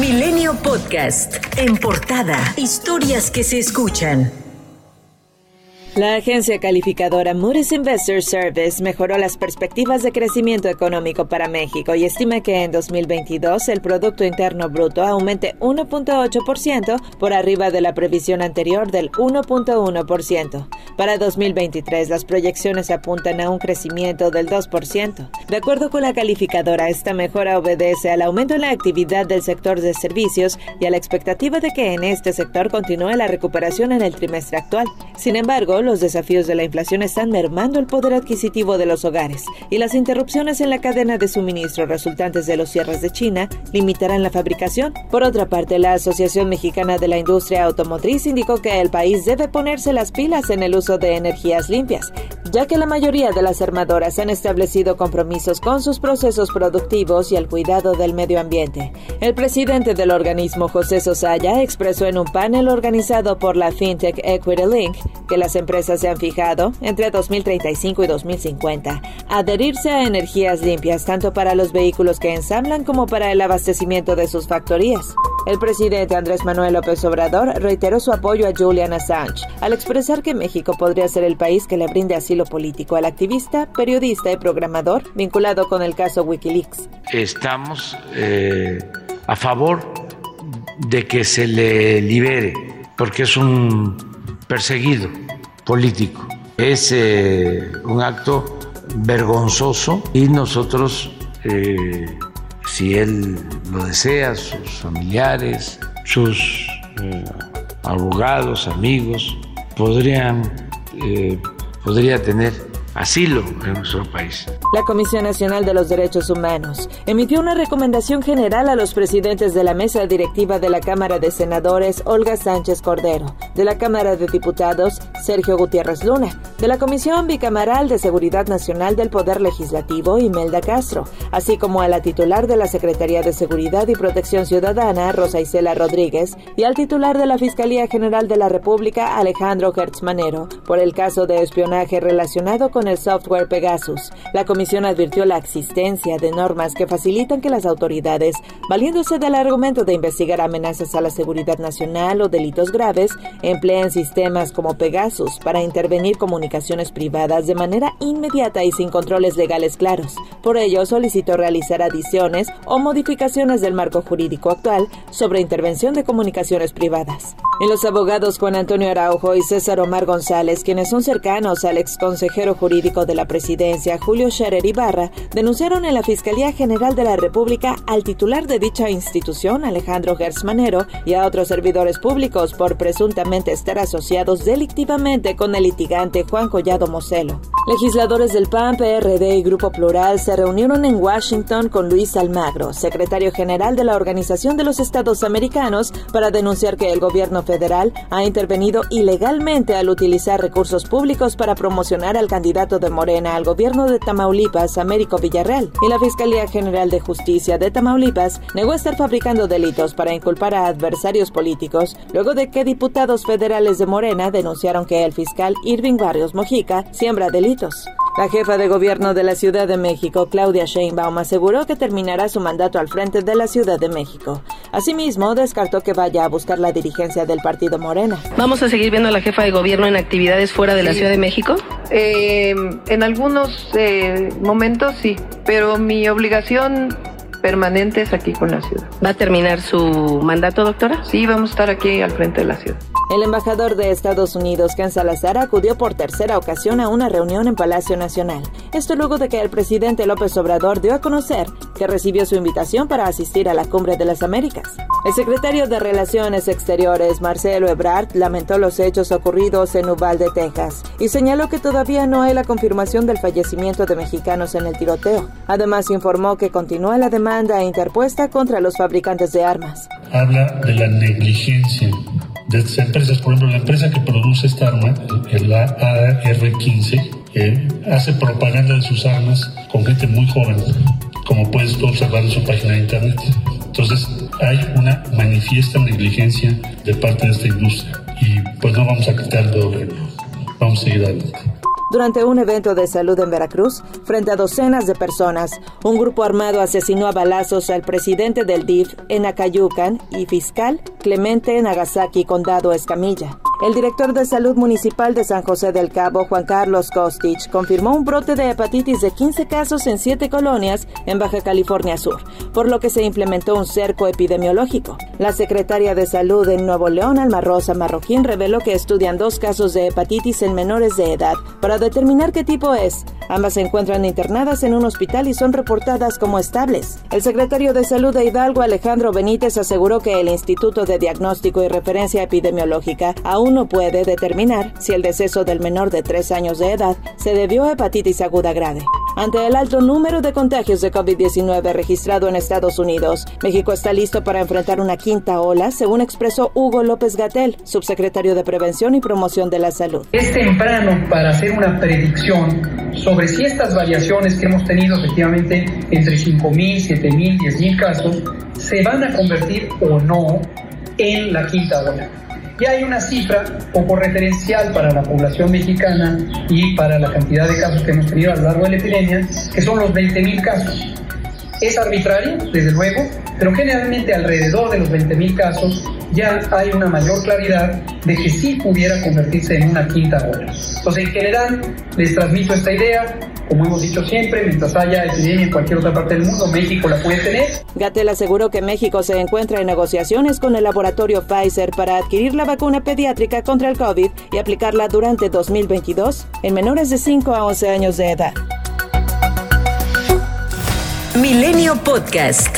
Milenio Podcast. En portada. Historias que se escuchan. La agencia calificadora Moody's Investor Service mejoró las perspectivas de crecimiento económico para México y estima que en 2022 el Producto Interno Bruto aumente 1.8% por arriba de la previsión anterior del 1.1%. Para 2023 las proyecciones apuntan a un crecimiento del 2%. De acuerdo con la calificadora, esta mejora obedece al aumento en la actividad del sector de servicios y a la expectativa de que en este sector continúe la recuperación en el trimestre actual. Sin embargo, los desafíos de la inflación están mermando el poder adquisitivo de los hogares y las interrupciones en la cadena de suministro resultantes de los cierres de China limitarán la fabricación. Por otra parte, la Asociación Mexicana de la Industria Automotriz indicó que el país debe ponerse las pilas en el uso de energías limpias, ya que la mayoría de las armadoras han establecido compromisos con sus procesos productivos y el cuidado del medio ambiente. El presidente del organismo, José Sosaya, expresó en un panel organizado por la FinTech Equity Link que las empresas se han fijado, entre 2035 y 2050, adherirse a energías limpias tanto para los vehículos que ensamblan como para el abastecimiento de sus factorías. El presidente Andrés Manuel López Obrador reiteró su apoyo a Julian Assange al expresar que México podría ser el país que le brinde asilo político al activista, periodista y programador vinculado con el caso Wikileaks. Estamos eh, a favor de que se le libere porque es un perseguido político. Es eh, un acto vergonzoso y nosotros, eh, si él lo desea, sus familiares, sus eh, abogados, amigos, podrían, podría tener asilo en nuestro país. La Comisión Nacional de los Derechos Humanos emitió una recomendación general a los presidentes de la mesa directiva de la Cámara de Senadores, Olga Sánchez Cordero, de la Cámara de Diputados, Sergio Gutiérrez Luna, de la Comisión Bicameral de Seguridad Nacional del Poder Legislativo, Imelda Castro, así como a la titular de la Secretaría de Seguridad y Protección Ciudadana, Rosa Isela Rodríguez, y al titular de la Fiscalía General de la República, Alejandro Hertz Manero, por el caso de espionaje relacionado con el software Pegasus. La comisión advirtió la existencia de normas que facilitan que las autoridades, valiéndose del argumento de investigar amenazas a la seguridad nacional o delitos graves, empleen sistemas como Pegasus para intervenir comunicaciones privadas de manera inmediata y sin controles legales claros. Por ello, solicitó realizar adiciones o modificaciones del marco jurídico actual sobre intervención de comunicaciones privadas. Y los abogados Juan Antonio Araujo y César Omar González, quienes son cercanos al ex consejero jurídico de la presidencia, Julio Scherer Ibarra, denunciaron en la Fiscalía General de la República al titular de dicha institución, Alejandro Gersmanero, y a otros servidores públicos por presuntamente estar asociados delictivamente con el litigante Juan Collado Moselo. Legisladores del PAN, PRD y Grupo Plural se reunieron en Washington con Luis Almagro, secretario general de la Organización de los Estados Americanos, para denunciar que el gobierno federal ha intervenido ilegalmente al utilizar recursos públicos para promocionar al candidato de Morena al gobierno de Tamaulipas, Américo Villarreal, y la Fiscalía General de Justicia de Tamaulipas negó estar fabricando delitos para inculpar a adversarios políticos, luego de que diputados federales de Morena denunciaron que el fiscal Irving Barrios Mojica siembra delitos. La jefa de gobierno de la Ciudad de México, Claudia Sheinbaum, aseguró que terminará su mandato al frente de la Ciudad de México. Asimismo, descartó que vaya a buscar la dirigencia del partido Morena. ¿Vamos a seguir viendo a la jefa de gobierno en actividades fuera de la Ciudad de México? Eh, en algunos eh, momentos sí, pero mi obligación permanente es aquí con la ciudad. ¿Va a terminar su mandato, doctora? Sí, vamos a estar aquí al frente de la ciudad. El embajador de Estados Unidos, Ken Salazar, acudió por tercera ocasión a una reunión en Palacio Nacional. Esto luego de que el presidente López Obrador dio a conocer que recibió su invitación para asistir a la Cumbre de las Américas. El secretario de Relaciones Exteriores, Marcelo Ebrard, lamentó los hechos ocurridos en Uvalde, Texas, y señaló que todavía no hay la confirmación del fallecimiento de mexicanos en el tiroteo. Además, informó que continúa la demanda interpuesta contra los fabricantes de armas. Habla de la negligencia de estas empresas. Por ejemplo, la empresa que produce esta arma, el AR-15, eh, hace propaganda de sus armas con gente muy joven, como puedes observar en su página de internet. Entonces, hay una manifiesta negligencia de parte de esta industria y pues no vamos a quitar el vamos a seguir adelante. Durante un evento de salud en Veracruz, frente a docenas de personas, un grupo armado asesinó a balazos al presidente del DIF en Acayucan y fiscal Clemente Nagasaki, condado Escamilla. El director de salud municipal de San José del Cabo, Juan Carlos Kostich, confirmó un brote de hepatitis de 15 casos en siete colonias en Baja California Sur, por lo que se implementó un cerco epidemiológico. La secretaria de Salud en Nuevo León, Alma Rosa Marroquín, reveló que estudian dos casos de hepatitis en menores de edad para determinar qué tipo es. Ambas se encuentran internadas en un hospital y son reportadas como estables. El secretario de Salud de Hidalgo, Alejandro Benítez, aseguró que el Instituto de Diagnóstico y Referencia Epidemiológica aún no puede determinar si el deceso del menor de tres años de edad se debió a hepatitis aguda grave. Ante el alto número de contagios de COVID-19 registrado en Estados Unidos, México está listo para enfrentar una quinta ola, según expresó Hugo López Gatel, subsecretario de Prevención y Promoción de la Salud. Es temprano para hacer una predicción sobre si estas variaciones que hemos tenido efectivamente entre 5.000, 7.000, 10.000 casos se van a convertir o no en la quinta ola. Ya hay una cifra poco referencial para la población mexicana y para la cantidad de casos que hemos tenido a lo largo de la epidemia, que son los 20.000 casos. Es arbitrario, desde luego, pero generalmente alrededor de los 20.000 casos ya hay una mayor claridad de que sí pudiera convertirse en una quinta ola. Entonces, en general, les transmito esta idea. Como hemos dicho siempre, mientras haya epidemia en cualquier otra parte del mundo, México la puede tener. Gatel aseguró que México se encuentra en negociaciones con el laboratorio Pfizer para adquirir la vacuna pediátrica contra el COVID y aplicarla durante 2022 en menores de 5 a 11 años de edad. Milenio Podcast.